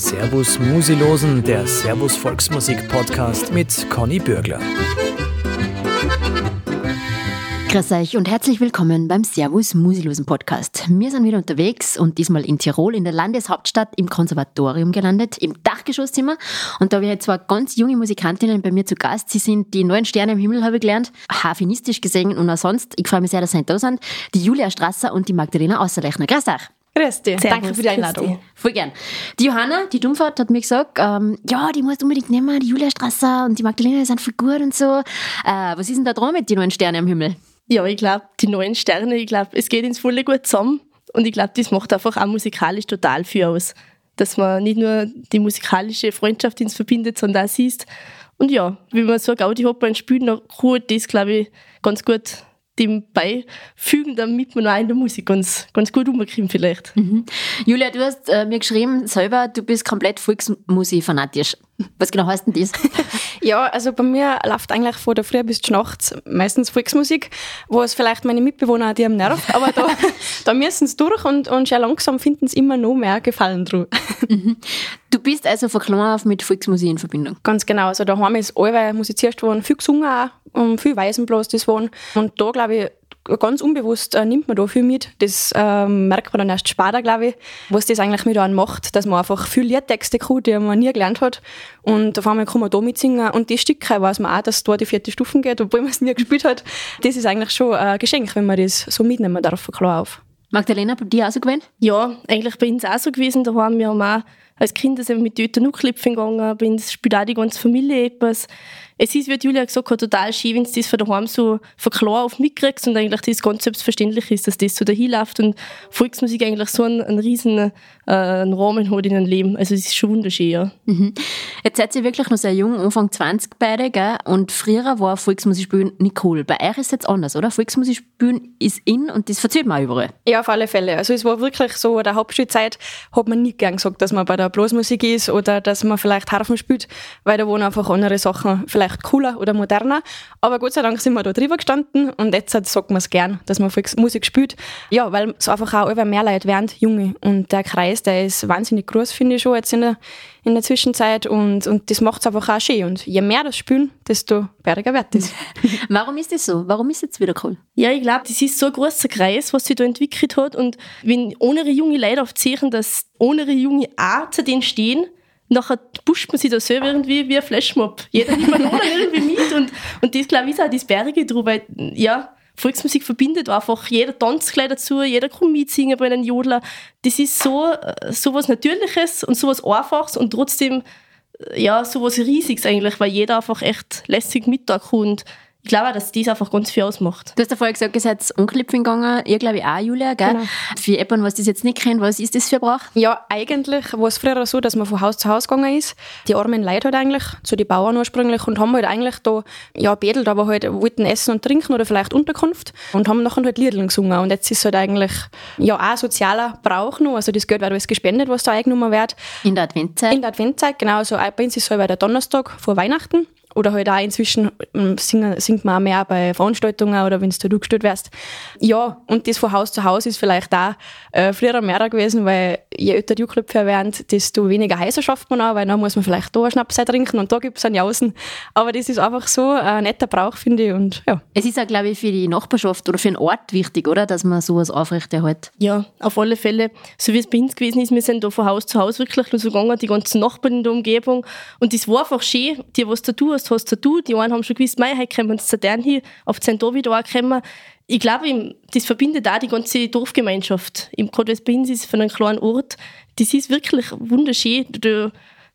Servus Musilosen, der Servus Volksmusik Podcast mit Conny Bürgler. Grüß euch und herzlich willkommen beim Servus Musilosen Podcast. Wir sind wieder unterwegs und diesmal in Tirol, in der Landeshauptstadt, im Konservatorium gelandet, im Dachgeschosszimmer. Und da habe ich jetzt zwei ganz junge Musikantinnen bei mir zu Gast. Sie sind die neuen Sterne im Himmel, habe ich gelernt, harfinistisch gesungen und auch sonst. Ich freue mich sehr, dass Sie da sind. Die Julia Strasser und die Magdalena Außerlechner. Grüß euch. Grüß dich. Servus, Danke für die Einladung. Voll gern. Die Johanna, die Dummfahrt, hat mir gesagt, ähm, ja, die musst du unbedingt nehmen, die Julia Strasser und die Magdalena die sind voll gut und so. Äh, was ist denn da dran mit den neuen Sternen am Himmel? Ja, ich glaube, die neuen Sterne, ich glaube, es geht ins volle gut zusammen. Und ich glaube, das macht einfach auch musikalisch total viel aus. Dass man nicht nur die musikalische Freundschaft ins verbindet, sondern auch siehst. Und ja, wenn man so ein Gaudi-Hopper spielt, dann kann das, glaube ich, ganz gut dem beifügen, damit man auch in der Musik ganz, ganz gut umkommt vielleicht. Mhm. Julia, du hast äh, mir geschrieben selber, du bist komplett Volksmusik-fanatisch. Was genau heißt denn das? ja, also bei mir läuft eigentlich von der Früh bis zur Nacht meistens Volksmusik, wo es vielleicht meine Mitbewohner die am nervt, aber da, da müssen sie durch und, und sehr langsam finden sie immer noch mehr Gefallen dran. Mhm. Du bist also von klein auf mit Volksmusik in Verbindung? Ganz genau, also daheim ist allweil musiziert worden, viel gesungen auch, und viel Waisenblas das waren und da glaube ich ganz unbewusst äh, nimmt man da viel mit. Das ähm, merkt man dann erst später, glaube ich, was das eigentlich mit einem macht, dass man einfach viel Liedtexte kann, die man nie gelernt hat. Und auf einmal kann man da mitsingen. Und die Stücke weiß man auch, dass es da die vierte Stufen geht, obwohl man es nie gespielt hat. Das ist eigentlich schon ein Geschenk, wenn man das so mitnehmen darf, klar auf. Magdalena, bei dir auch so gewesen? Ja, eigentlich bei uns auch so gewesen. Da haben wir auch als sind wir mit Töten Nucklipfen gegangen, bei uns spielt auch die ganze Familie etwas es ist, wie Julia gesagt hat, total schön, wenn du das von daheim so von klar auf mitkriegst und eigentlich das ganz selbstverständlich ist, dass das so dahin läuft und Volksmusik eigentlich so einen, einen riesen äh, einen Rahmen hat in einem Leben. Also es ist schon wunderschön, ja. Mhm. Jetzt seid ihr wirklich noch sehr jung, Anfang 20 beide, gell? Und früher war Volksmusik spielen nicht cool. Bei euch ist es jetzt anders, oder? Volksmusik spielen ist in und das verzählt man überall. Ja, auf alle Fälle. Also es war wirklich so, in der Hauptschulzeit hat man nie gern gesagt, dass man bei der Blasmusik ist oder dass man vielleicht Harfen spielt, weil da waren einfach andere Sachen vielleicht vielleicht cooler oder moderner. Aber Gott sei Dank sind wir da drüber gestanden und jetzt sagt man es gern, dass man Musik spielt. Ja, weil es einfach auch immer mehr Leute werden, Junge. Und der Kreis, der ist wahnsinnig groß, finde ich schon jetzt in der, in der Zwischenzeit. Und, und das macht es einfach auch schön. Und je mehr das spielen, desto berger wird es. Warum ist das so? Warum ist es jetzt wieder cool? Ja, ich glaube, das ist so ein großer Kreis, was sich da entwickelt hat. Und wenn ohne junge Leute aufzeichnen, dass ohne junge auch zu denen stehen, nachher pusht man sich da selber irgendwie wie ein Flashmob. Jeder nimmt man irgendwie mit und, und das, glaube ich, ist auch das Berge drüber, weil, ja, Volksmusik verbindet einfach, jeder tanzt gleich dazu, jeder kann mitsingen bei einem Jodler. Das ist so, so was Natürliches und so was Einfaches und trotzdem, ja, so was Riesiges eigentlich, weil jeder einfach echt lässig mit da kann ich glaube, dass das einfach ganz viel ausmacht. Du hast ja vorher gesagt, ihr seid Unclipping gegangen. Ihr glaube ich auch, Julia, gell? Genau. Für jemanden, was das jetzt nicht kennt, was ist das für ein Brauch? Ja, eigentlich war es früher so, dass man von Haus zu Haus gegangen ist. Die armen Leute halt eigentlich, zu den Bauern ursprünglich, und haben halt eigentlich da, ja, bedelt, aber halt wollten essen und trinken oder vielleicht Unterkunft und haben nachher halt Lieder gesungen. Und jetzt ist es halt eigentlich, ja, auch ein sozialer Brauch noch. Also das Geld wird alles gespendet, was da eingenommen wird. In der Adventzeit? In der Adventzeit, genau. Also bei uns ist es halt der Donnerstag vor Weihnachten. Oder halt auch inzwischen ähm, singen, singt man auch mehr bei Veranstaltungen oder wenn du da gestellt wirst. Ja, und das von Haus zu Haus ist vielleicht auch äh, früher mehr gewesen, weil je älter die Jugendköpfe werden, desto weniger heißer schafft man auch, weil dann muss man vielleicht da einen Schnaps trinken und da gibt es einen Jausen. Aber das ist einfach so ein netter Brauch, finde ich. Und, ja. Es ist auch, glaube ich, für die Nachbarschaft oder für den Ort wichtig, oder? Dass man sowas aufrechterhält. Ja, auf alle Fälle. So wie es bei uns gewesen ist, wir sind da von Haus zu Haus wirklich nur so gegangen, die ganzen Nachbarn in der Umgebung. Und das war einfach schön, die was da tun hast, hast tun. Die einen haben schon gewusst, mei, heute kommen wir zu denen hier, auf Zentro wieder ankommen. Ich glaube, das verbindet auch die ganze Dorfgemeinschaft. Bei uns ist, von einem kleinen Ort, das ist wirklich wunderschön.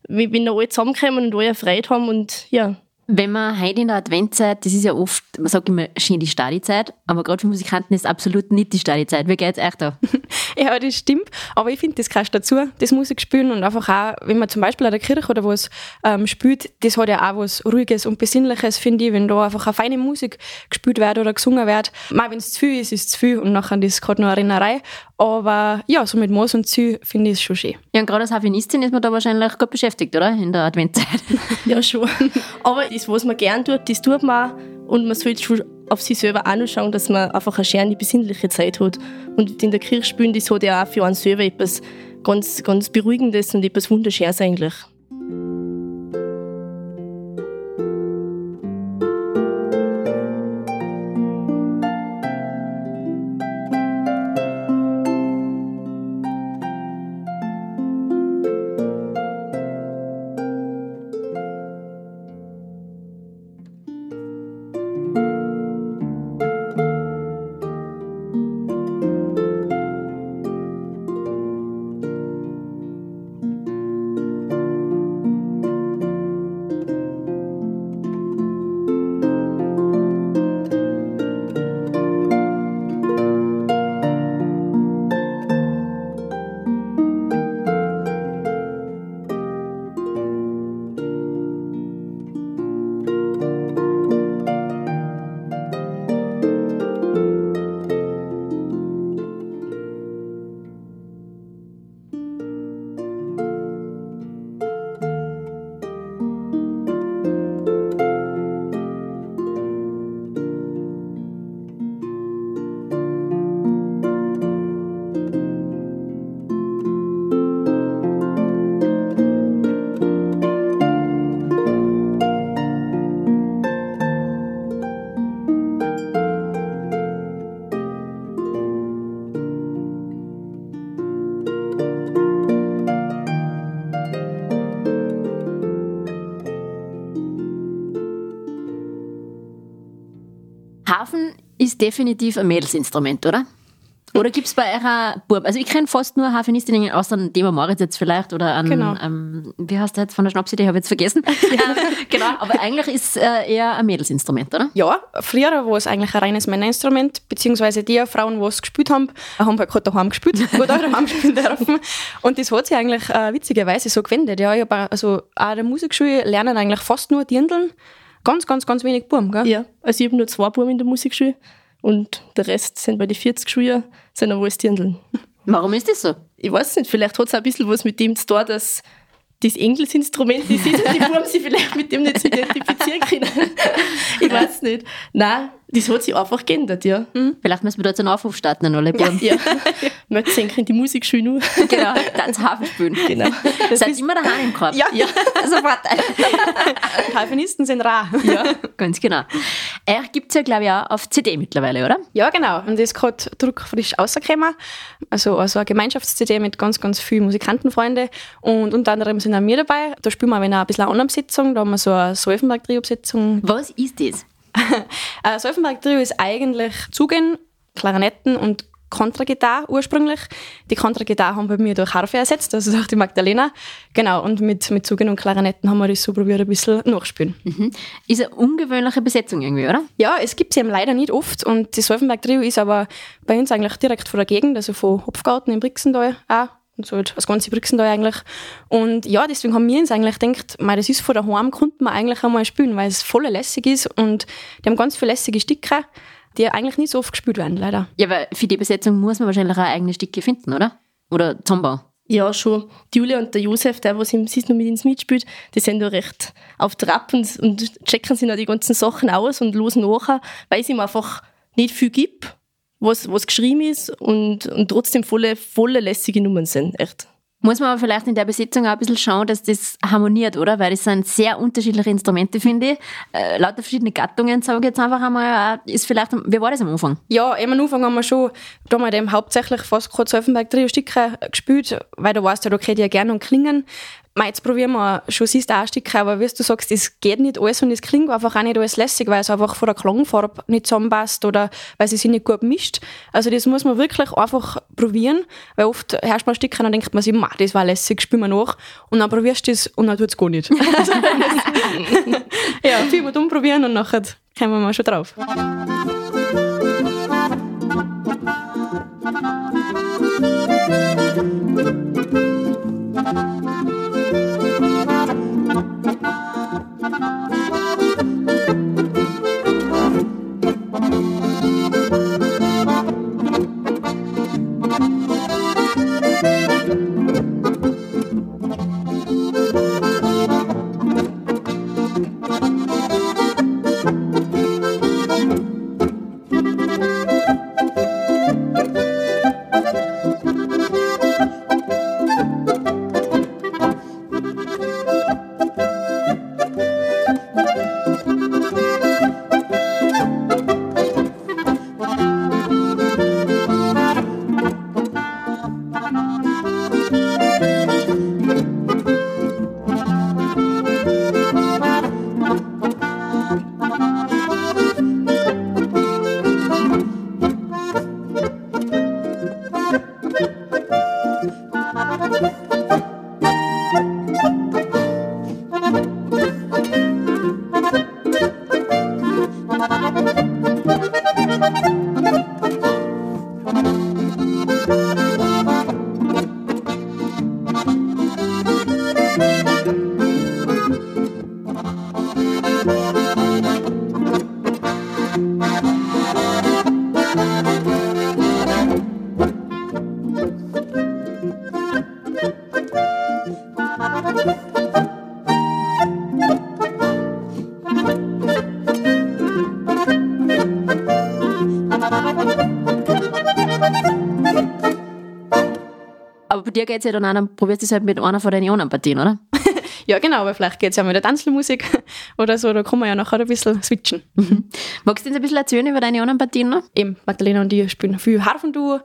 wenn da alle zusammenkommen und alle Freude haben und ja, wenn man heute in der Adventzeit, das ist ja oft, man sagt immer schön die Stadizeit, aber gerade für Musikanten ist es absolut nicht die Stadizeit. Wie geht es euch da? ja, das stimmt. Aber ich finde, das gehört dazu, das Musik spielen und einfach auch, wenn man zum Beispiel an der Kirche oder was ähm, spielt, das hat ja auch was Ruhiges und Besinnliches, finde ich, wenn da einfach eine feine Musik gespielt wird oder gesungen wird. Mal, wenn es zu viel ist, ist es zu viel und nachher ist es gerade noch eine Erinnerei. Aber ja, so mit Moos und Zü finde ich es schon schön. Ja, und gerade als Harfenistin ist man da wahrscheinlich gut beschäftigt, oder? In der Adventzeit. ja, schon. Aber das, was man gern tut, das tut man und man sollte schon auf sich selber auch noch schauen, dass man einfach eine schöne, besinnliche Zeit hat. Und in der Kirche spielen, das hat ja auch für einen selber etwas ganz, ganz Beruhigendes und etwas Wunderschönes eigentlich. Ist definitiv ein Mädelsinstrument, oder? Oder gibt es bei eurer Burm? Also ich kenne fast nur Hafenistinnen, außer dem Thema Moritz jetzt vielleicht oder an, Genau. ähm, wie heißt der jetzt von der Schnapsidee, habe ich jetzt vergessen. genau, aber eigentlich ist äh, eher ein Mädelsinstrument, oder? Ja, früher war es eigentlich ein reines Männerinstrument, beziehungsweise die Frauen, die es gespielt haben, haben halt gerade daheim gespielt oder daheim spielen dürfen. Und das hat sich eigentlich äh, witzigerweise so gewendet. Ja, ich hab auch, also auch in der Musikschule lernen eigentlich fast nur Dirndln. Ganz, ganz, ganz wenig Buben, gell? Ja, also ich habe nur zwei Buben in der Musikschule und der Rest sind bei den 40 Schulen, sind aber alles Dirndln. Warum ist das so? Ich weiß nicht, vielleicht hat es auch ein bisschen was mit dem zu tun, dass das Engelsinstrument ist die Buben sich vielleicht mit dem nicht identifizieren können. ich weiß nicht. Nein, das hat sich einfach geändert, ja. Vielleicht müssen wir da jetzt einen Aufruf starten an alle Burm. ja. Möchten in die Musikschule nur. genau, dann Hafen spielen. Genau. Seid immer daheim im Korb. Ja. ja. sofort. Die Halfinisten sind rar. ja, ganz genau. Euch gibt es ja, glaube ich, auch auf CD mittlerweile, oder? Ja, genau. Und das ist gerade druckfrisch rausgekommen. Also, also eine Gemeinschafts-CD mit ganz, ganz vielen Musikantenfreunden. Und unter anderem sind auch wir dabei. Da spielen wir auch ein bisschen eine andere Besetzung. Da haben wir so eine Solfenberg-Trio-Besetzung. Was ist das? Äh, Solfenberg-Trio ist eigentlich Zugen, Klarinetten und Kontragitarre ursprünglich. Die Kontragitarre haben bei mir durch Harfe ersetzt, das ist auch die Magdalena. Genau, und mit, mit Zugen und Klarinetten haben wir das so probiert, ein bisschen nachspielen. Mhm. Ist eine ungewöhnliche Besetzung irgendwie, oder? Ja, es gibt sie eben leider nicht oft und das Solfenberg-Trio ist aber bei uns eigentlich direkt vor der Gegend, also von Hopfgarten im Brixental auch. Und so halt das ganze Brixental eigentlich. Und ja, deswegen haben wir uns eigentlich gedacht, mei, das ist von daheim, konnten wir eigentlich einmal spielen, weil es voll lässig ist und die haben ganz viele lässige Stücke, die eigentlich nicht so oft gespielt werden, leider. Ja, weil für die Besetzung muss man wahrscheinlich auch eigene Stücke finden, oder? Oder Zusammenbau. Ja, schon. Die Julia und der Josef, der, was im Sis noch mit ins mitspielt, die sind da recht auf Trab und, und checken sich noch die ganzen Sachen aus und losen nachher, weil es ihm einfach nicht viel gibt, was, was geschrieben ist und, und trotzdem volle, volle lässige Nummern sind. Echt. Muss man aber vielleicht in der Besetzung auch ein bisschen schauen, dass das harmoniert, oder? Weil das sind sehr unterschiedliche Instrumente, finde ich. Äh, lauter verschiedene Gattungen, sage ich jetzt einfach einmal, äh, ist vielleicht, wie war das am Anfang? Ja, eben am Anfang haben wir schon, da haben wir dem hauptsächlich fast kurz Solfenberg Trio Stücke gespielt, weil da weißt du, okay, die ja gerne und klingen. Jetzt probieren wir schon ein Stücke, aber wie du sagst, das geht nicht alles und es klingt einfach auch nicht alles lässig, weil es einfach von der Klangfarbe nicht zusammenpasst oder weil sie sich nicht gut mischt. Also das muss man wirklich einfach probieren, weil oft herrscht man ein Stück und dann denkt man sich, ma, das war lässig, spielen wir nach und dann probierst du das und dann tut es gar nicht. Ja, viel mal umprobieren und nachher kommen wir mal schon drauf. Aber bei dir geht es ja dann dann probierst du es halt mit einer von deinen anderen Partien, oder? Ja, genau, aber vielleicht geht es ja mit der Tanzmusik oder so, da kann man ja nachher ein bisschen switchen. Magst du uns ein bisschen erzählen über deine anderen Partien noch? Eben, Magdalena und ich spielen viel Harfenduo.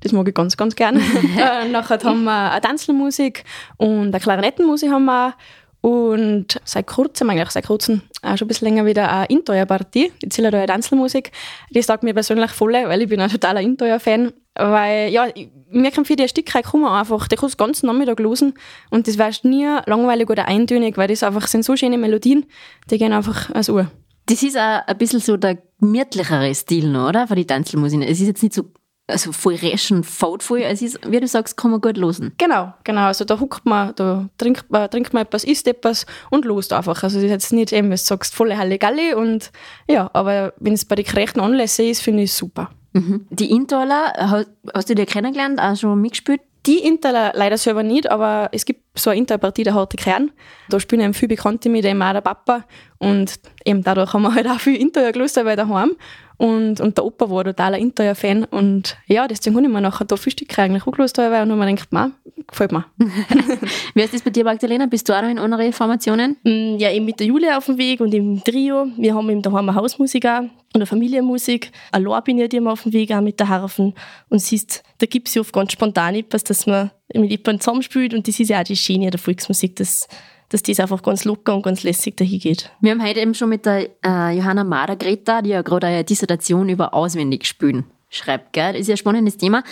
Das mag ich ganz, ganz gerne. äh, nachher haben wir eine Tanzmusik und eine Klarinettenmusik haben wir und seit kurzem, eigentlich seit kurzem, auch schon ein bisschen länger wieder eine Inteuer-Partie, die Zillerteuer Tanzmusik. Die sagt mir persönlich voll, weil ich bin ein totaler Inteuer-Fan. Weil, ja, mir kommt für die Stücke kommen einfach, die kannst du den ganzen Nachmittag losen und das wärst nie langweilig oder eintönig, weil das einfach sind so schöne Melodien, die gehen einfach als Uhr. Das ist auch ein bisschen so der gemütlichere Stil noch, oder? Von die Tanzelmusik. Es ist jetzt nicht so also voll rasch und fault voll. Es ist, wie du sagst, kann man gut losen. Genau, genau. Also da huckt man, da trinkt man, trinkt man etwas, isst etwas und lost einfach. Also das ist jetzt nicht eben, du sagst, volle Halligalli und ja, aber wenn es bei den gerechten Anlässen ist, finde ich es super. Mhm. Die Intaler, hast, hast du die kennengelernt, auch schon mitgespielt? Die Inter leider selber nicht, aber es gibt so eine Interpartie, der harte Kern. Da spielen eben viele Bekannte mit, eben auch der Papa. Und eben dadurch haben wir halt auch viel Inter gelöst bei daheim. Und, und der Opa war totaler Inter-Fan. Und ja, deswegen habe ich mir nachher da viel Stücke eigentlich angelöst, und habe mir gedacht, man, gefällt mir. Wie ist das bei dir, Magdalena? Bist du auch noch in anderen Formationen? Mm, Ja, eben mit der Julia auf dem Weg und im Trio. Wir haben eben daheim eine Hausmusik auch und eine Familienmusik. Allein bin ich immer auf dem Weg auch mit der Harfen. Und siehst, da gibt es ja oft ganz spontan etwas, dass man mit jemandem zusammenspielt. Und das ist ja auch die Schiene der Volksmusik, dass, dass das einfach ganz locker und ganz lässig dahin geht. Wir haben heute eben schon mit der äh, Johanna Mader Greta, die ja gerade eine Dissertation über Auswendigspielen schreibt. Gell? Das ist ja ein spannendes Thema.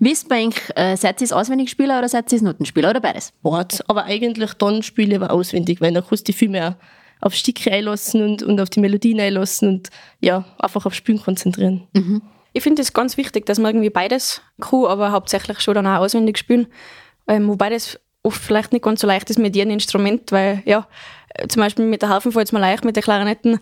Ist bei euch, äh, seid ihr es Auswendigspieler oder seid ihr es Notenspieler oder beides? Wort. Aber eigentlich dann spiele ich aber auswendig, weil dann kannst du dich viel mehr auf Stücke einlassen und, und auf die Melodien einlassen und ja, einfach auf Spielen konzentrieren. Ich finde es ganz wichtig, dass man irgendwie beides kann, aber hauptsächlich schon dann auch auswendig spielen. Ähm, wobei das oft vielleicht nicht ganz so leicht ist mit jedem Instrument, weil ja, zum Beispiel mit der Harfen fällt es mir leicht, mit der Klarinetten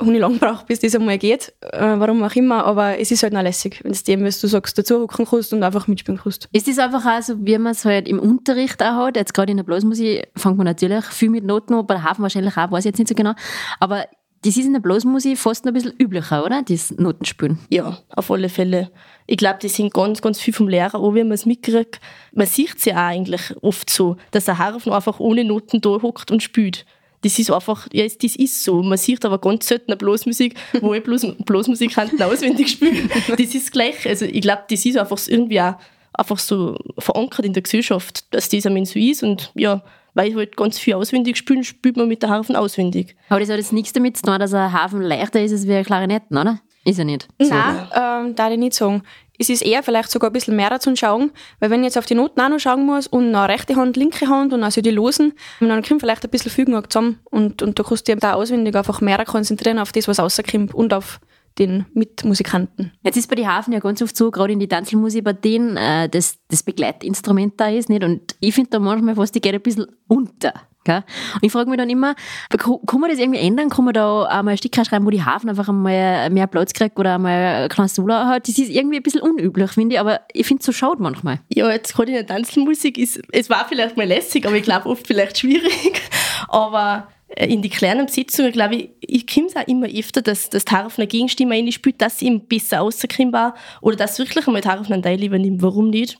habe ich lange gebraucht, bis das einmal geht, äh, warum auch immer, aber es ist halt noch lässig, wenn es dem, was du sagst, dazu hocken kannst und einfach mitspielen kannst. Ist das einfach auch so, wie man es halt im Unterricht auch hat? Jetzt gerade in der Blasmusik fängt man natürlich viel mit Noten an, bei der Hafen wahrscheinlich auch, weiß ich jetzt nicht so genau. Aber das ist in der Blasmusik fast noch ein bisschen üblicher, oder? Das Notenspielen. Ja, auf alle Fälle. Ich glaube, das sind ganz, ganz viel vom Lehrer auch, wie man es mitkriegt. Man sieht es ja auch eigentlich oft so, dass ein Harfen einfach ohne Noten da hockt und spielt. Das ist einfach, ja, das ist so. Man sieht aber ganz selten eine Blasmusik, wo ich bloß, Blasmusikanten auswendig spielen. Das ist gleich. Also ich glaube, das ist einfach irgendwie auch einfach so verankert in der Gesellschaft, dass das am so ist. Und ja, weil ich halt ganz viel auswendig spielen, spielt man mit der Harfen auswendig. Aber das hat jetzt nichts damit zu tun, dass ein Hafen leichter ist als wie ein Klarinetten, oder? Ist er nicht. Nein, ähm, da ich nicht sagen. Es ist eher vielleicht sogar ein bisschen mehr zum Schauen, weil wenn ich jetzt auf die Noten auch noch schauen muss und eine rechte Hand, linke Hand und also die losen, dann kommt vielleicht ein bisschen Fügen zusammen und, und da kannst du dich da auswendig einfach mehr konzentrieren auf das, was rauskommt und auf den Mitmusikanten. Jetzt ist bei den Hafen ja ganz oft so, gerade in die Tanzelmusik, bei denen äh, das, das Begleitinstrument da ist, nicht? Und ich finde da manchmal fast, die geht ein bisschen unter. Gell? Und ich frage mich dann immer, kann man das irgendwie ändern? Kann man da einmal ein Stück schreiben, wo die Hafen einfach einmal mehr Platz kriegt oder einmal ein kleines Solo hat? Das ist irgendwie ein bisschen unüblich, finde ich, aber ich finde es so schaut manchmal. Ja, jetzt gerade in der Tanzmusik ist, es war vielleicht mal lässig, aber ich glaube oft vielleicht schwierig. Aber in die kleinen Sitzungen, glaube ich, ich komme es auch immer öfter, dass, dass die Harfen eine Gegenstimme einspielt, dass sie ihm besser rauskommen war oder dass wirklich einmal die Harfen einen Teil übernimmt. Warum nicht?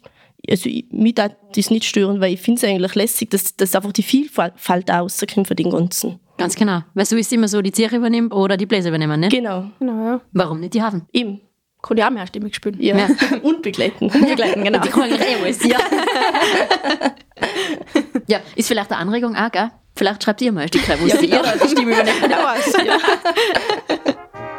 Also, ich, mich darf das nicht stören, weil ich finde es eigentlich lässig, dass, dass einfach die Vielfalt auch rauskommt von den Ganzen. Ganz genau. Weil so ist es immer so, die Ziere übernimmt oder die Bläser übernehmen, ne? Genau, Genau, ja. Warum nicht die Hafen? eben. Kann ich auch mehrstimmig spielen. Ja. Ja. Und begleiten. Begleiten, genau. Die kann eigentlich eh alles. Ja. ja, ist vielleicht eine Anregung auch, gell? Vielleicht schreibt ihr mal ein Stück wo Ja, genau. die Stimme übernimmt.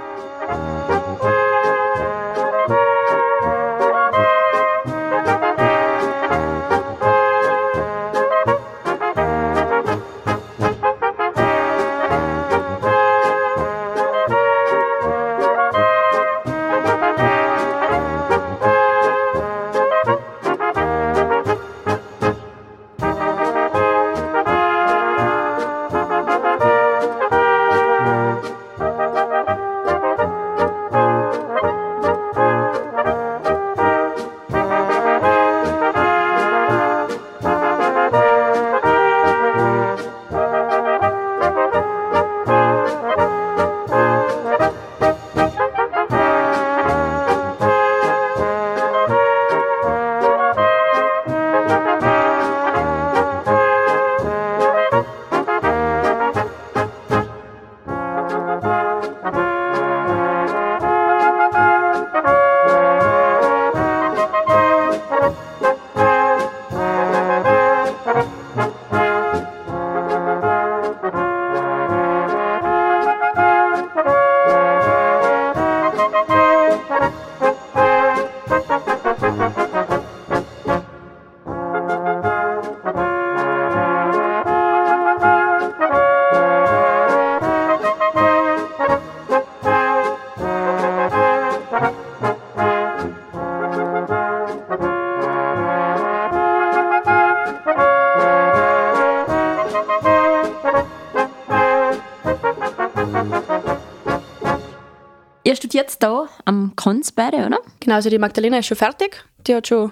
Studiert da am Konz beide, oder? Genau, also die Magdalena ist schon fertig. Die hat schon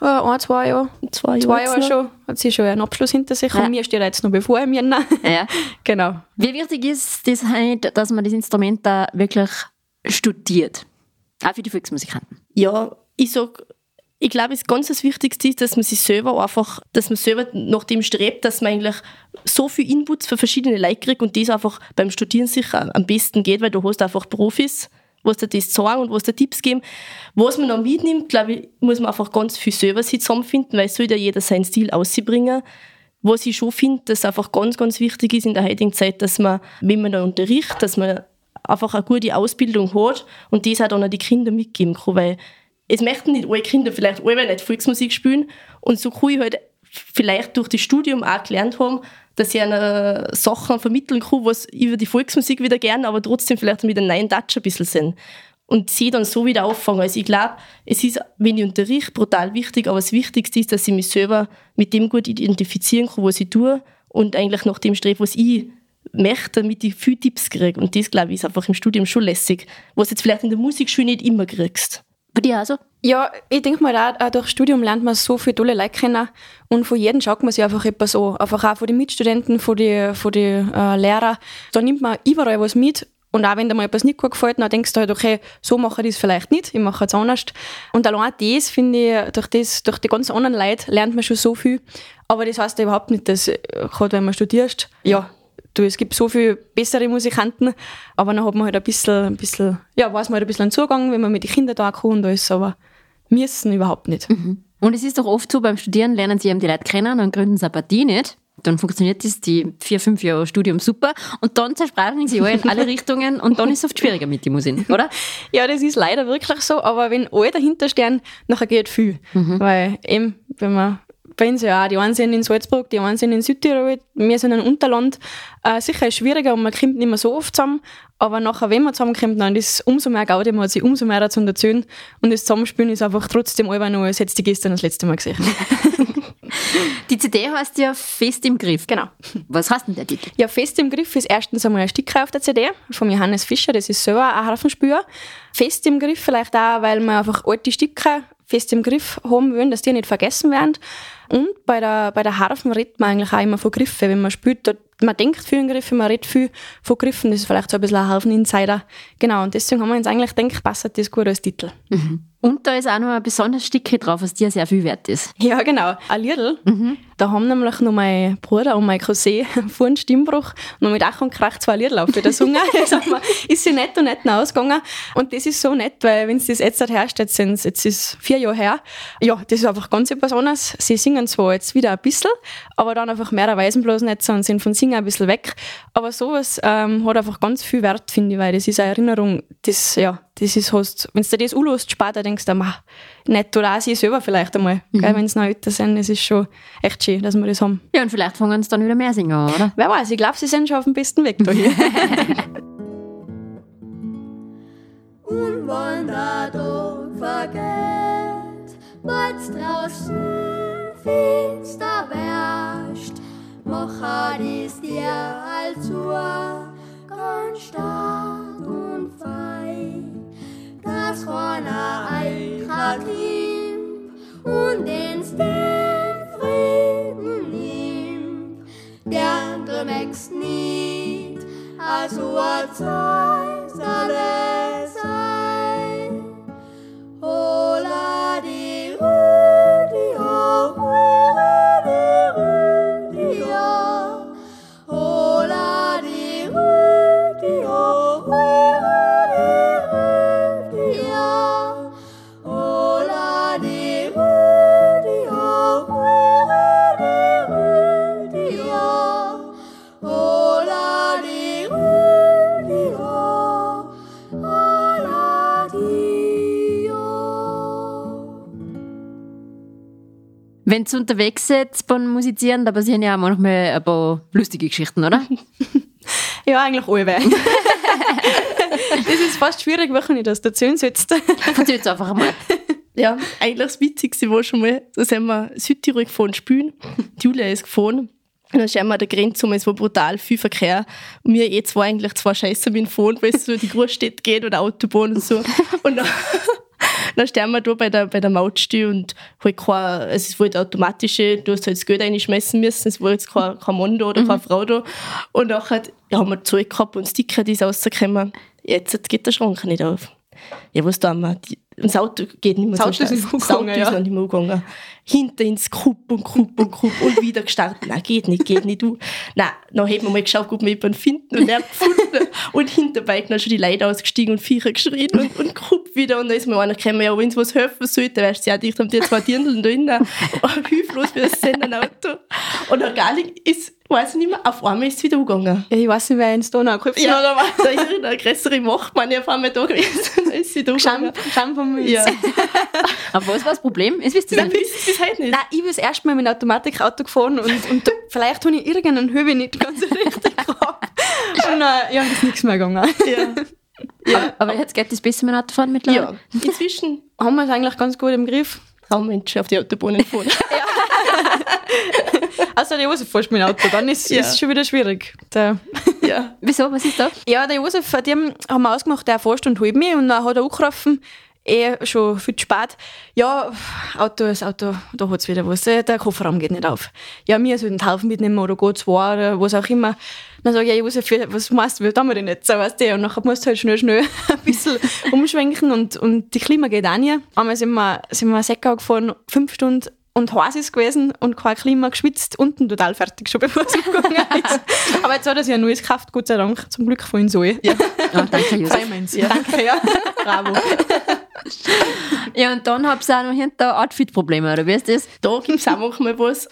äh, ein, zwei Jahre, Zwei, zwei Jahre jetzt schon, hat sie schon einen Abschluss hinter sich. Ja. Und mir steht jetzt noch bevor im Jänner. Ja. genau. Wie wichtig ist das halt, dass man das Instrument da wirklich studiert? Auch für die Volksmusikanten. Ja, ich sag, ich glaube, das ganz das Wichtigste ist, dass man sich selber einfach, dass man selber nach dem strebt, dass man eigentlich so viel Inputs für verschiedene Leute kriegt und das einfach beim Studieren sicher am besten geht, weil du hast einfach Profis, was dir das sagen und was dir Tipps geben. Was man noch mitnimmt, glaube ich, muss man einfach ganz viel selber sich zusammenfinden, weil es soll ja jeder seinen Stil ausbringen. Was ich schon finde, dass einfach ganz, ganz wichtig ist in der heutigen Zeit, dass man, wenn man da unterrichtet, dass man einfach eine gute Ausbildung hat und das auch dann an die Kinder mitgeben kann, weil es möchten nicht alle Kinder vielleicht alle nicht Volksmusik spielen und so kann ich halt vielleicht durch das Studium auch gelernt haben, dass ich eine Sachen vermitteln kann, was über die Volksmusik wieder gern, aber trotzdem vielleicht mit einem neuen Touch ein bisschen sind. Und sie dann so wieder auffangen. Also ich glaube, es ist, wenn ich unterrichte, brutal wichtig, aber das Wichtigste ist, dass ich mich selber mit dem gut identifizieren kann, was ich tue und eigentlich nach dem strebe, was ich möchte, damit ich viele Tipps kriege. Und das, glaube ich, ist einfach im Studium schon lässig, was jetzt vielleicht in der Musikschule nicht immer kriegst. Bei dir also? Ja, ich denke mal, auch, auch durch Studium lernt man so viele tolle Leute kennen und von jedem schaut man sich einfach etwas an. Einfach auch von den Mitstudenten, von den von die, äh, Lehrern. Da nimmt man überall was mit und auch wenn dir mal etwas nicht gut gefällt, dann denkst du halt, okay, so mache ich das vielleicht nicht, ich mache es anders. Und allein das, finde ich, durch, das, durch die ganzen anderen Leute lernt man schon so viel. Aber das heißt ja überhaupt nicht, dass, äh, gerade wenn man studierst, ja, du, es gibt so viele bessere Musikanten, aber dann hat man halt ein bisschen, ein bisschen ja, weiß man halt ein bisschen einen Zugang, wenn man mit den Kindern da kann und alles, aber müssen überhaupt nicht. Und es ist doch oft so, beim Studieren lernen sie eben die Leute kennen und gründen sie eine Partie nicht. Dann funktioniert das die vier, fünf Jahre Studium super und dann zersprechen sie alle in alle Richtungen und dann ist es oft schwieriger mit den Musik, oder? Ja, das ist leider wirklich so, aber wenn alle dahinter stehen, nachher geht viel. Weil eben, wenn man bei uns ja auch, die einen sind in Salzburg, die anderen sind in Südtirol, wir sind ein Unterland. Äh, sicher ist es schwieriger und man kommt nicht mehr so oft zusammen, aber nachher, wenn man zusammenkommt, dann ist es umso mehr Gaudi, man hat sich umso mehr dazu erzählen und das Zusammenspielen ist einfach trotzdem einfach nur, als hättest du die gestern das letzte Mal gesehen. Die CD heißt ja Fest im Griff. genau. Was heißt denn der Titel? Ja, Fest im Griff ist erstens einmal ein Stück auf der CD von Johannes Fischer, das ist selber ein Harfenspieler. Fest im Griff vielleicht auch, weil wir einfach alte Stücke fest im Griff haben wollen, dass die nicht vergessen werden. Und bei der, bei der Harfen redet man eigentlich auch immer von Griffen. Wenn man spielt, dort, man denkt viel in Griffen, man redet viel von Griffen. Das ist vielleicht so ein bisschen ein Harfen-Insider. Genau, und deswegen haben wir uns eigentlich gedacht, passt das gut als Titel. Und da ist auch noch ein besonderes Stück drauf, was dir sehr viel wert ist. Ja, genau. Ein Liedl. Da haben nämlich noch mein Bruder und mein Cousin vor einem Stimmbruch noch mit Ach und Krach zwei Liedl auf haben wir- ist sie nett und nett ausgegangen. Und das ist so nett, weil wenn es das jetzt herrscht, jetzt, sind's- jetzt ist vier Jahre her, ja, das ist einfach ganz etwas anderes. Sie singen zwar jetzt wieder ein bisschen, aber dann einfach mehr weisen bloß nicht so und sind von Singen ein bisschen weg. Aber sowas ähm, hat einfach ganz viel Wert, finde ich, weil das ist eine Erinnerung, das, ja, das ist, hast, wenn du das anlässt, später denkst du, ma, nett, oder auch sie selber vielleicht einmal, gell, wenn sie noch älter sind, es ist schon echt schön, dass wir das haben. Ja, und vielleicht fangen sie dann wieder mehr singen an, oder? Wer weiß, ich glaube, sie sind schon auf dem besten Weg da hier. Und wenn der Tag vergeht, weil's draußen finster wärst, mach er dies dir allzu ganz stark und fein, keiner eicher klimmt und den Frieden nimmt, du merkst nicht, also als alles Wenn du unterwegs seid beim Musizieren, da passieren ja auch manchmal ein paar lustige Geschichten, oder? ja, eigentlich alle. das ist fast schwierig, wenn ich das dazu sitzt. Erzähl's einfach einmal. Ja, eigentlich das Witzigste war schon mal, da sind wir Südtirol gefahren spielen. Die Julia ist gefahren Und dann schauen wir an der Grenze um, es war brutal viel Verkehr. Und wir eh zwei eigentlich zwei Scheiße mit dem Phone, weil es so die Großstädte geht oder Autobahn und so. Und dann, dann stehen wir da bei der, bei der Mautstelle und halt kein, es war halt automatische, du hast halt das Geld reinschmeißen müssen, es war jetzt kein, kein Mann da oder keine Frau da. Und nachher ja, haben wir Zeug gehabt und Sticker, die ist rausgekommen. Jetzt geht der Schrank nicht auf. Ja, was tun wir? Die, das Auto geht nicht mehr Das so Auto ist schnell. nicht Das Auto ist ja. nicht mehr umgegangen. Hinter ins Kupp und Kupp und Kupp und wieder gestartet. Nein, geht nicht, geht nicht. Du. Nein, dann hätten wir mal geschaut, ob wir jemanden finden und er gefunden. und hinterbei dann schon die Leute ausgestiegen und Viecher geschrien und, und Kupp wieder. Und da ist mir einer gekommen, ja, wenn es was helfen sollte, weißt du, ja, dicht haben die zwei Dirndl da drinnen. Und hilflos wie das Sendenauto. Und dann gar nicht, ist, weiß ich nicht mehr, auf einmal ist es wieder umgegangen. Ja, ich weiß nicht, wer ins Donau geholfen Ja, hat oder was. da ist eine größere Macht, meine ich, auf einmal da gewesen. Da ist sie da Scham, umgegangen. Scham von mir. Ja. Aber was war das Problem? Es wisst ihr nicht. Bis heute nicht. Nein, ich bin das erste Mal mit einem Automatikauto gefahren und, und vielleicht habe ich irgendeinen Höhe nicht ganz richtig gehabt. Und äh, ja, ist nichts mehr gegangen. Ja. Aber jetzt geht es besser mit dem Autofahren mittlerweile? ja. Inzwischen Haben wir es eigentlich ganz gut im Griff. haben Menschen auf die Autobahnen fahren. Also der Josef fährt mit dem Auto, dann ist Ja. es schon wieder schwierig. Der, ja. Wieso? Was ist da? ja, der Josef, äh, dem haben wir ausgemacht, der fährt und holt mich und dann hat er angerufen, eh schon viel spät. Ja, Auto, das Auto, da hat es wieder was, der Kofferraum geht nicht auf. Ja, wir sollten Haufen mitnehmen oder geht zwei oder was auch immer. Dann sage ich, ja, Josef, was machst du, wie tun wir denn jetzt? So, weißt du? Und nachher musst du halt schnell, schnell ein bisschen umschwenken und, und die Klima geht auch nicht. Einmal sind wir, sind wir Seckau gefahren, fünf Stunden und heiß ist gewesen und kein Klima geschwitzt, unten total fertig, schon bevor es umgegangen ist. Aber jetzt hat er sich ein neues gekauft, Gott sei Dank, zum Glück von so. Ja. Ja, danke, Josef. Ja. Danke, ja. Bravo. Ja, und dann habt ihr auch noch hinter Outfit-Probleme, oder wie ist das? Da gibt es auch manchmal was.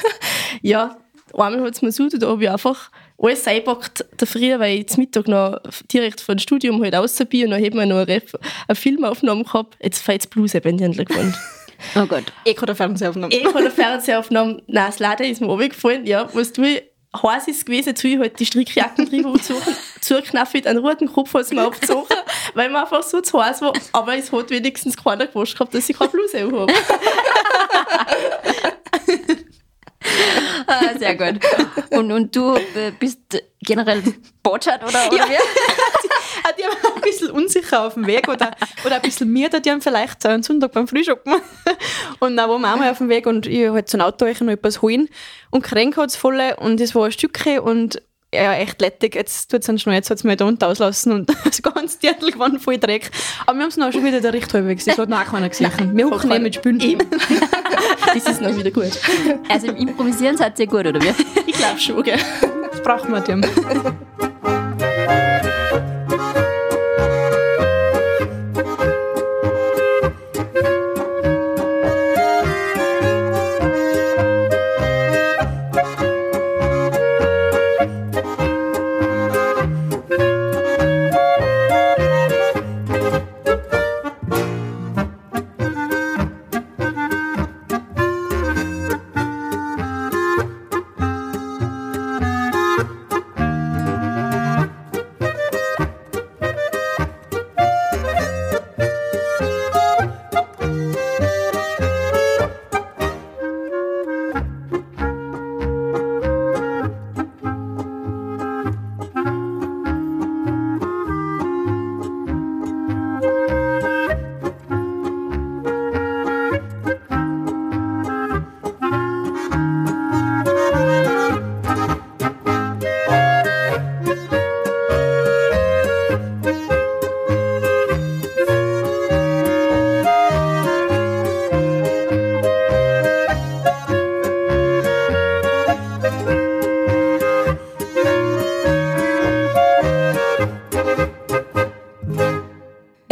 ja, einmal hat es mir so, da habe ich einfach alles eingepackt, der Früh, weil ich zum Mittag noch direkt vor dem Studium halt raus bin und dann hätten wir noch eine, Ref eine Filmaufnahme gehabt. Jetzt fällt das Bluse bei den gefunden. Oh Gott. Ich habe den Fernseher aufgenommen. ich habe eine Fernsehaufnahme, nein, das Laden ist mir runtergefallen, ja, was ich? Heiß ist gewesen, jetzt will ich halt die Strickjacken drüber zugeknafft, einen roten Kopf es mir aufgezogen, weil mir einfach so zu heiß war. Aber es hat wenigstens keiner gewusst gehabt, dass ich keine Bluse habe. Ah, sehr gut. Und, und du äh, bist generell botschert, oder, oder wie? Ah, die waren ein bisschen unsicher auf dem Weg oder, oder ein bisschen mir, die haben vielleicht einen Sonntag beim Frühschoppen. Und dann waren wir einmal auf dem Weg und ich halt so ein Auto noch etwas holen und Kränk hat es voll und es war ein Stückchen und ja, echt lettig. Jetzt tut es einen schnell, jetzt hat es mir da unten auslassen und das ganze Dirndl gewann voll Dreck. Aber wir haben es noch schon wieder der Richt halbwegs. Das hat noch auch keiner gesehen. Wir hocken nicht mit Spülen. Das ist noch wieder gut. Also im Improvisieren seid ihr gut, oder wie? Ich glaube schon, gell? Das brauchen wir dem.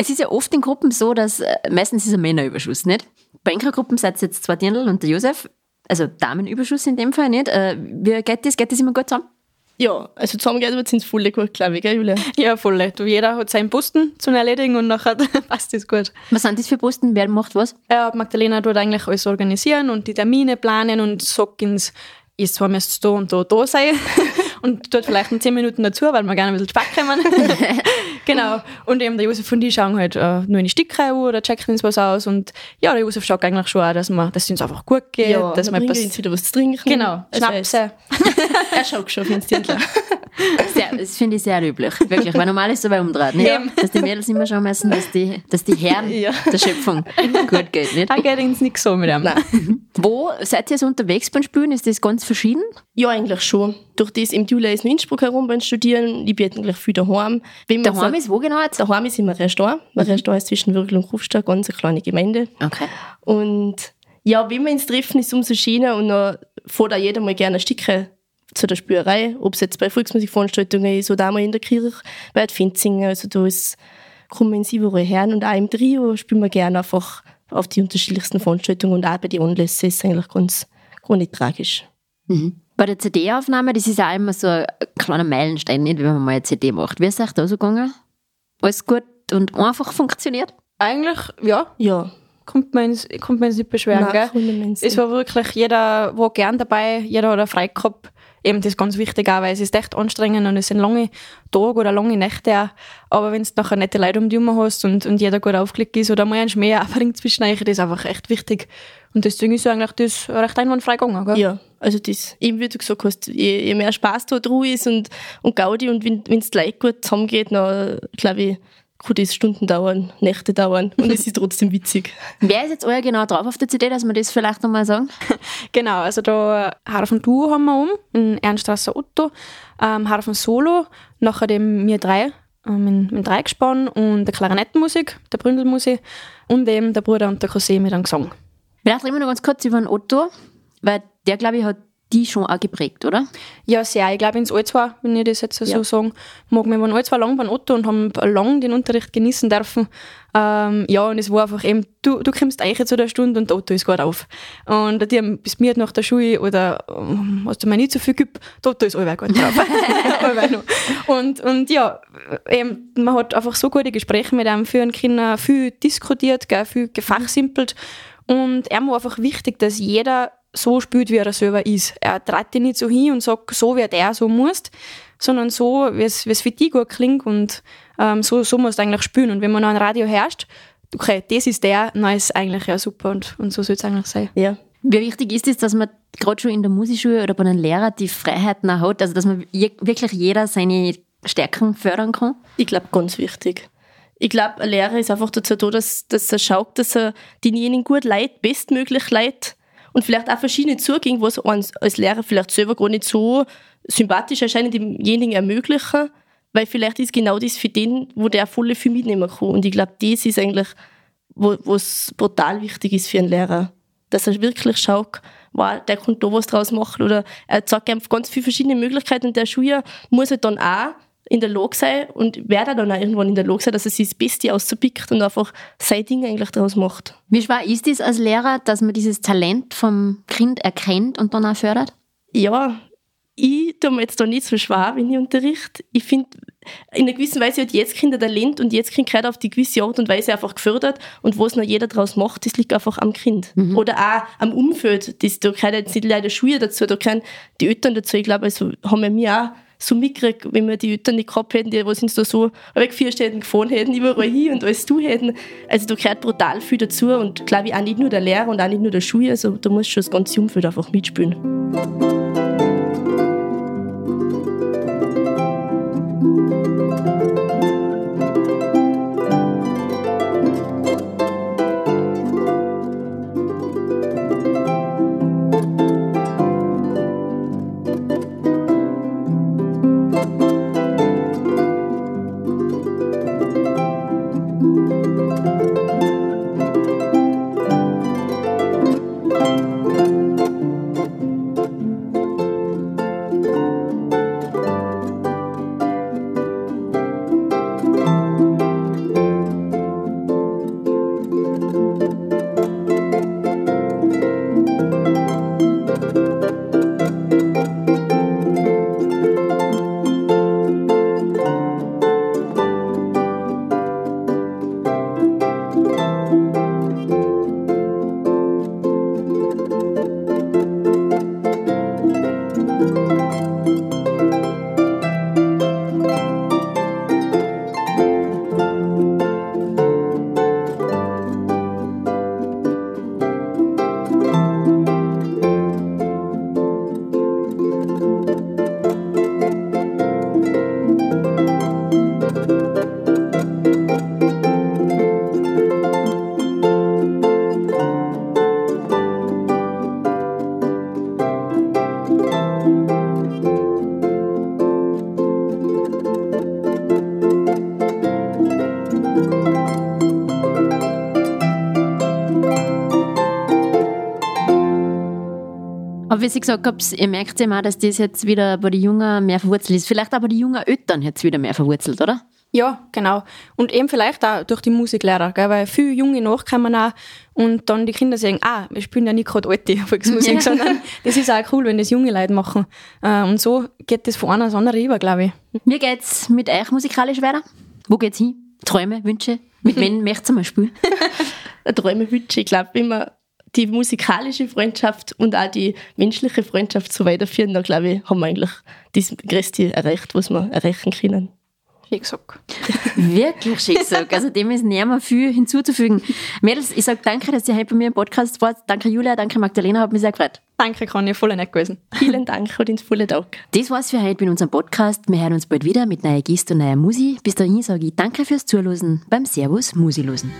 Es ist ja oft in Gruppen so, dass äh, meistens ist ein Männerüberschuss, nicht? Bei Enkelgruppen seid ihr jetzt zwei Dirndl und der Josef, also Damenüberschuss in dem Fall nicht. Äh, wie geht das? Geht das immer gut zusammen? Ja, also zusammengeht wird es voll gut, glaube ich, gell, Julia? Ja, voll. Du, jeder hat seinen Posten zum Erledigen und nachher passt das gut. Was sind das für Posten? Wer macht was? Ja, Magdalena tut eigentlich alles organisieren und die Termine planen und sagt uns, ist zwar müsst da und da da sein. und tut vielleicht noch 10 Minuten dazu, weil wir gerne ein bisschen Speck haben. genau. Und eben der Josef und ich schauen halt äh, nur in die Stücke an oder checken uns was aus. Und ja, der Josef schaut eigentlich schon auch, dass, wir, dass es uns einfach gut geht. Ja, dass dann wir bringen etwas- uns wieder was zu trinken. Genau, Also Schnapse. Er schaut schon auf Instinkler. Sehr, das finde ich sehr üblich. Wirklich, weil normal ist es aber umdreht. Eben. Dass die Mädels immer schauen müssen, dass die, dass die Herren Ja. der Schöpfung gut geht. Nicht? Da geht uns nicht so mit ihm. Wo seid ihr so unterwegs beim Spielen? Ist das ganz verschieden? Ja, eigentlich schon. Durch das im Juli ist in Innsbruck herum beim Studieren. Ich bin eigentlich viel daheim. Wenn Daheim sagt- ist wo genau jetzt? Daheim ist immer Restaurant. Weil Restaurant ist zwischen Würgel und Kufstein, ganz eine kleine Gemeinde. Okay. Und ja, wenn wir ins Treffen ist, umso schöner und dann fährt auch jeder mal gerne ein Stückchen zu der Spülerei, ob es jetzt bei Volksmusikveranstaltungen ist oder auch mal in der Kirche bei Adventssingen. Also da ist, kommen sie überall her und auch im Trio spielen wir gerne einfach auf die unterschiedlichsten Veranstaltungen und auch bei den Anlässen ist es eigentlich ganz, gar nicht tragisch. Mhm. Bei der CD-Aufnahme, das ist auch immer so ein kleiner Meilenstein, nicht, wenn man mal eine CD macht. Wie ist es euch da so gegangen? Alles gut und einfach funktioniert? Eigentlich, ja, Ja, kommt man ins, kommt man ins nicht beschweren, gell? Nein, Es war wirklich, jeder war gern dabei, jeder hat auch frei gehabt. Eben, das ist ganz wichtig auch, weil es ist echt anstrengend und es sind lange Tage oder lange Nächte auch. Aber wenn du nachher nette Leute um die herum hast und, und jeder gut aufgelegt ist oder mal ein Schmäh anbringt zwischen euch, das ist einfach echt wichtig. Und deswegen ist eigentlich das recht einwandfrei gegangen, gell? Ja, also das, eben wie du gesagt hast, je, je mehr Spaß da dran ist und, und Gaudi und wenn es gleich gut zusammengeht, dann glaube ich, kann das Stunden dauern, Nächte dauern und es ist trotzdem witzig. Wer ist jetzt euer genau drauf auf der CD, dass wir das vielleicht nochmal sagen? Genau, also da Harfen Duo haben wir um, in Ernstrasser Otto, ähm, Harfen Solo, nachher dem mir drei, ähm, mit, mit drei gespannt und der Klarinettenmusik, der Bründelmusik und eben der Bruder und der Cousin mit einem Gesang. Vielleicht reden wir noch ganz kurz über den Otto, weil der, glaube ich, hat die schon auch geprägt, oder? Ja, sehr. Ich glaube, ins Allzwar, wenn ich das jetzt so Ja. sagen mag. Wir waren allzwar lang beim Otto und haben lang den Unterricht genießen dürfen. Ähm, ja, und es war einfach eben, du, du kommst eigentlich zu der Stunde und der Otto ist gut auf. Und die haben bis mir nach der Schule oder ähm, hast du mir nicht so viel gibt, der Otto ist allweil gut drauf. Und, und ja, eben, man hat einfach so gute Gespräche mit ihm führen können, viel diskutiert, gell, viel gefachsimpelt. Und er war einfach wichtig, dass jeder so spielt, wie er selber ist. Er treibt dich nicht so hin und sagt, so wird er, so musst, sondern so, wie es wie es für dich gut klingt und ähm, so, so musst du eigentlich spielen. Und wenn man noch ein Radio herrscht, okay, das ist der, dann ist es eigentlich ja super und, und so soll es eigentlich sein. Ja. Wie wichtig ist es, dass man gerade schon in der Musikschule oder bei den Lehrern die Freiheiten auch hat, also dass man wirklich jeder seine Stärken fördern kann? Ich glaube, ganz wichtig. Ich glaube, ein Lehrer ist einfach dazu da, dass, dass er schaut, dass er denjenigen gut leitet, bestmöglich leitet und vielleicht auch verschiedene Zugänge, was uns als Lehrer vielleicht selber gar nicht so sympathisch erscheinen, demjenigen ermöglichen, weil vielleicht ist genau das für den, wo der volle viel mitnehmen kann. Und ich glaube, das ist eigentlich, wo- was brutal wichtig ist für einen Lehrer. Dass er wirklich schaut, wow, der kann da was draus machen oder er zeigt einfach ganz viele verschiedene Möglichkeiten und der Schüler muss halt dann auch in der Lage sein und werde dann auch irgendwann in der Lage sein, dass er sich das Beste auszupickt und einfach sein Ding eigentlich daraus macht. Wie schwer ist es als Lehrer, dass man dieses Talent vom Kind erkennt und dann auch fördert? Ja, ich tue mir jetzt da nicht so schwer, wenn ich unterrichte. Ich finde, in einer gewissen Weise hat jetzt Kinder Talent und jetzt Kind gehört auf die gewisse Art und Weise einfach gefördert und was noch jeder daraus macht, das liegt einfach am Kind. Oder auch am Umfeld. Das, da gehört jetzt nicht leider Schule dazu, da gehören die Eltern dazu. Ich glaube, also haben wir mir auch so mitgekriegt, wenn wir die Eltern nicht gehabt hätten, die was uns da so weggeführt hätten, gefahren hätten, überall hin und alles du hätten. Also da gehört brutal viel dazu und glaube ich auch nicht nur der Lehrer und auch nicht nur der Schule, also da muss schon das ganze Umfeld einfach mitspielen. Wie ich gesagt habe, ihr merkt ja mal, dass das jetzt wieder bei den Jungen mehr verwurzelt ist. Vielleicht auch bei den jungen Eltern jetzt wieder mehr verwurzelt, oder? Ja, genau. Und eben vielleicht auch durch die Musiklehrer, gell? weil viele Junge nachkommen auch und dann die Kinder sagen, ah, wir spielen ja nicht gerade alte Volksmusik, sondern das ist auch cool, wenn das junge Leute machen. Äh, Und so geht das von einer ans andere über, glaube ich. Wie geht's mit euch musikalisch weiter? Wo geht's hin? Träume, Wünsche? Mit wem möchtet ihr mal spielen? Träume, Wünsche. Ich glaube, wir die musikalische Freundschaft und auch die menschliche Freundschaft so weiterführen, dann glaube ich, haben wir eigentlich das Größte erreicht, was wir erreichen können. Wie gesagt. Wirklich schön gesagt. Also dem ist nicht mehr viel hinzuzufügen. Mädels, ich sage danke, dass ihr heute bei mir im Podcast wart. Danke Julia, danke Magdalena, hat mich sehr gefreut. Danke, Conny, voll nett gewesen. Vielen Dank und ins volle Dank. Das war's für heute mit unserem Podcast. Wir hören uns bald wieder mit neuer Gist und neuer Musi. Bis dahin sage ich danke fürs Zuhören beim Servus Musilosen.